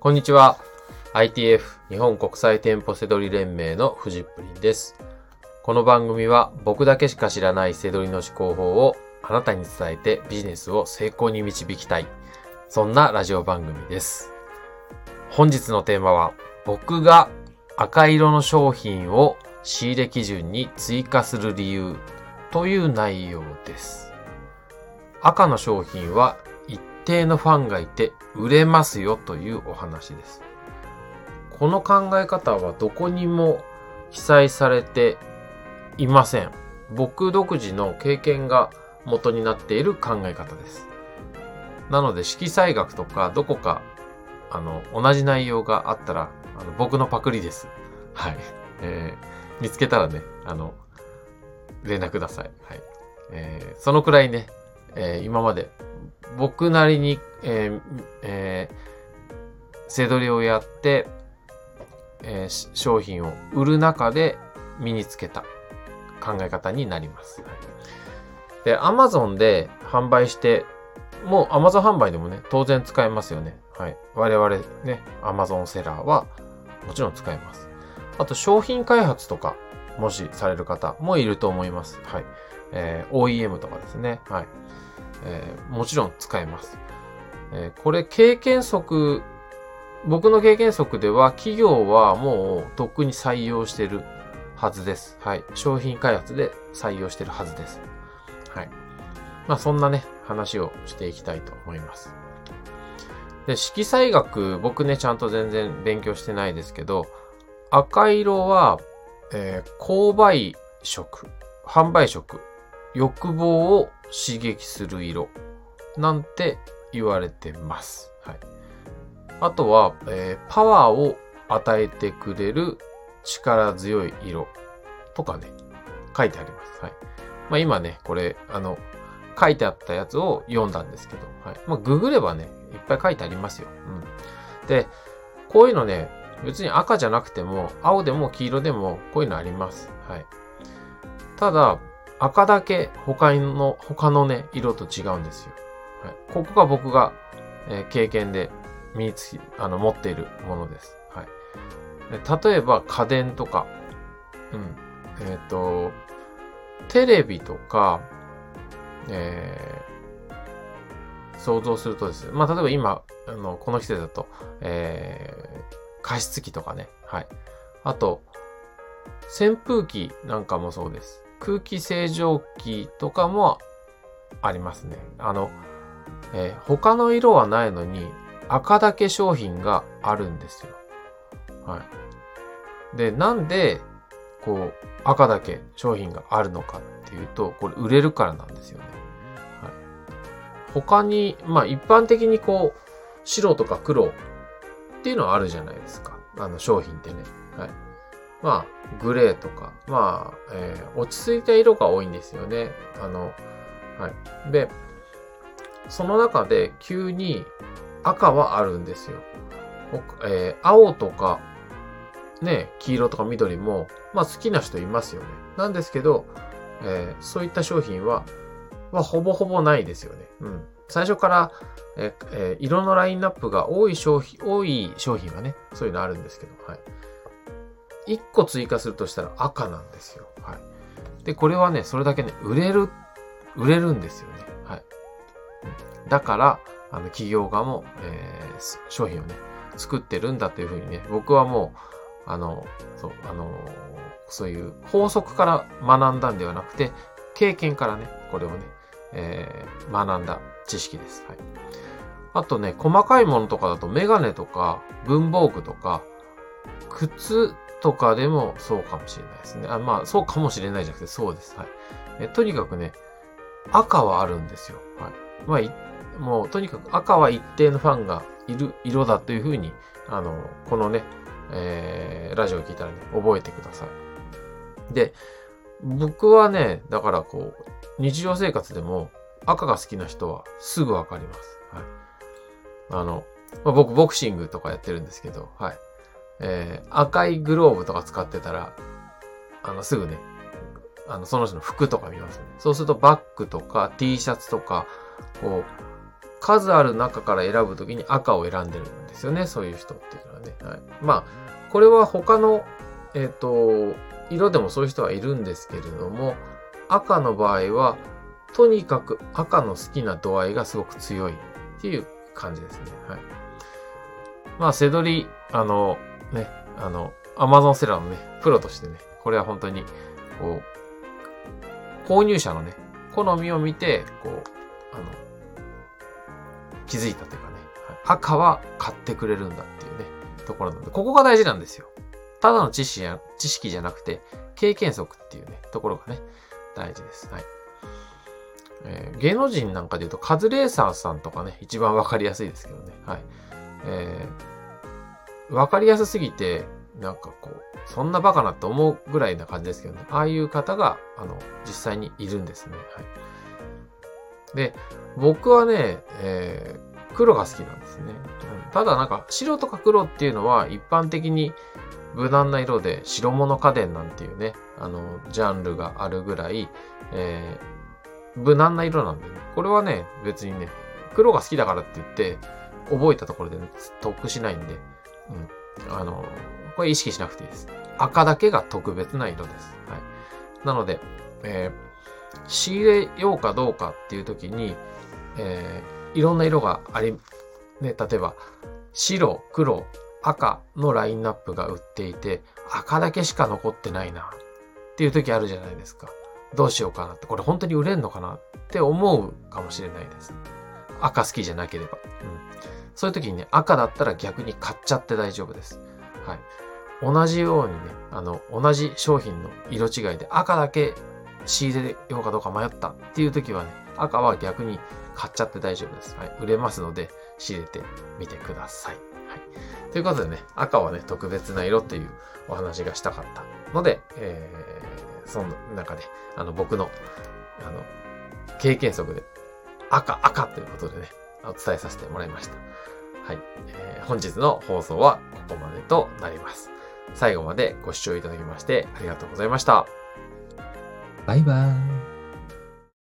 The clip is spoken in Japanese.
こんにちは。ITF 日本国際店舗セドリ連盟のフジップリンです。この番組は僕だけしか知らないセドリの思考法をあなたに伝えてビジネスを成功に導きたい。そんなラジオ番組です。本日のテーマは僕が赤色の商品を仕入れ基準に追加する理由という内容です。赤の商品は定のファンがいて売れますよというお話です。この考え方はどこにも記載されていません。僕独自の経験が元になっている考え方です。なので色彩学とかどこかあの同じ内容があったらあの僕のパクリです。はい。えー、見つけたらね、あの、連絡ください。はい。えー、そのくらいね、えー今まで僕なりに、えーえー、背取りをやって、えー商品を売る中で身につけた考え方になります。で、Amazon で販売して、もう Amazon 販売でもね、当然使えますよね。はい。我々ね、Amazon セラーはもちろん使えます。あと商品開発とか、もしされる方もいると思います。はい。えー OEM とかですね。はい。えーもちろん使えます。えーこれ経験則、僕の経験則では企業はもうとっくに採用してるはずです。はい。商品開発で採用してるはずです。はい。まあそんなね、話をしていきたいと思います。で、色彩学、僕ね、ちゃんと全然勉強してないですけど、赤色は、えー購買色、販売色、欲望を刺激する色、なんて言われてます。はい。あとは、えーパワーを与えてくれる力強い色とかね、書いてあります。はい。まあ今ね、これ、あの、書いてあったやつを読んだんですけど、はい。まあググればね、いっぱい書いてありますよ。うん。で、こういうのね、別に赤じゃなくても、青でも黄色でも、こういうのあります。はい。ただ、赤だけ他の、他のね、色と違うんですよ。はい。ここが僕が、えー経験で身につき、あの、持っているものです。はい。例えば家電とか、うん。えっ、と、テレビとか、えー想像するとですね、まあ、例えば今、あの、この季節だと、えー加湿器とかね、はい。あと、扇風機なんかもそうです。空気清浄機とかもありますね。あの、えー他の色はないのに赤だけ商品があるんですよ。はい。で、なんで、こう、赤だけ商品があるのかっていうと、これ売れるからなんですよね。はい。他に、まあ一般的にこう、白とか黒っていうのはあるじゃないですか。あの商品ってね。はい。まあ、グレーとか、まあ、えー落ち着いた色が多いんですよね。あの、はい。で、その中で急に赤はあるんですよ。えー青とか、ね、黄色とか緑も、まあ好きな人いますよね。なんですけど、えーそういった商品は、まあほぼほぼないですよね。うん。最初から、えー色のラインナップが多い商品、多い商品はね、そういうのあるんですけど、はい。1個追加するとしたら赤なんですよ。はい。で、これはね、それだけね、売れる、売れるんですよね。はい。だから、あの、企業側も、えー商品をね、作ってるんだというふうにね、僕はもう、あの、そう、あの、そういう法則から学んだんではなくて、経験からね、これをね、えー学んだ知識です。はい。あとね、細かいものとかだと、メガネとか、文房具とか、靴とかでもそうかもしれないですね。あまあ、そうかもしれないじゃなくて、そうです。はい。えとにかくね、赤はあるんですよ。はい。まあい、もう、とにかく赤は一定のファンがいる色だというふうに、あの、このね、えー、ラジオを聞いたらね、覚えてください。で、僕はね、だからこう、日常生活でも赤が好きな人はすぐわかります。はい。あの、まあ、僕ボクシングとかやってるんですけど、はい。えー、赤いグローブとか使ってたら、あの、すぐね、あの、その人の服とか見ますね。そうするとバッグとか T シャツとか、こう、数ある中から選ぶときに赤を選んでるんですよね。そういう人っていうのはね。はい。まあ、これは他の、えっ、と、色でもそういう人はいるんですけれども、赤の場合は、とにかく赤の好きな度合いがすごく強いっていう感じですね。はい。まあ、セドリ、あの、ね、あの、アマゾンセラーのね、プロとしてね、これは本当に、こう、購入者のね、好みを見て、こう、あの、気づいたというかね、赤は買ってくれるんだっていうね、ところなので、ここが大事なんですよ。ただの知識や、知識じゃなくて、経験則っていうね、ところがね、大事です。はい。えー、芸能人なんかで言うと、カズレーサーさんとかね、一番わかりやすいですけどね。はい。えー、わかりやすすぎて、なんかこう、そんなバカなって思うぐらいな感じですけどね。ああいう方が、あの、実際にいるんですね。はい。で、僕はね、えー、黒が好きなんですね。うん、ただなんか、白とか黒っていうのは一般的に無難な色で白物家電なんていうね、あの、ジャンルがあるぐらい、えー、無難な色なんでね。これはね、別にね、黒が好きだからって言って、覚えたところで、ね、得しないんで、うん。あの、これ意識しなくていいです。赤だけが特別な色です。はい。なので、えー、仕入れようかどうかっていう時に、えー、いろんな色があり、ね、例えば、白、黒、赤のラインナップが売っていて、赤だけしか残ってないなっていう時あるじゃないですか。どうしようかなって、これ本当に売れんのかなって思うかもしれないです。赤好きじゃなければ。うん。そういう時にね、赤だったら逆に買っちゃって大丈夫です。はい。同じようにね、あの、同じ商品の色違いで赤だけ仕入れようかどうか迷ったっていう時はね、赤は逆に買っちゃって大丈夫です。はい。売れますので、仕入れてみてください。はい。ということでね、赤はね、特別な色っていうお話がしたかったので、えー、その中で、あの、僕の、あの、経験則で、赤、赤ということでね、お伝えさせてもらいました。はい。えー、本日の放送はここまでとなります。最後までご視聴いただきましてありがとうございました。バイバーイ。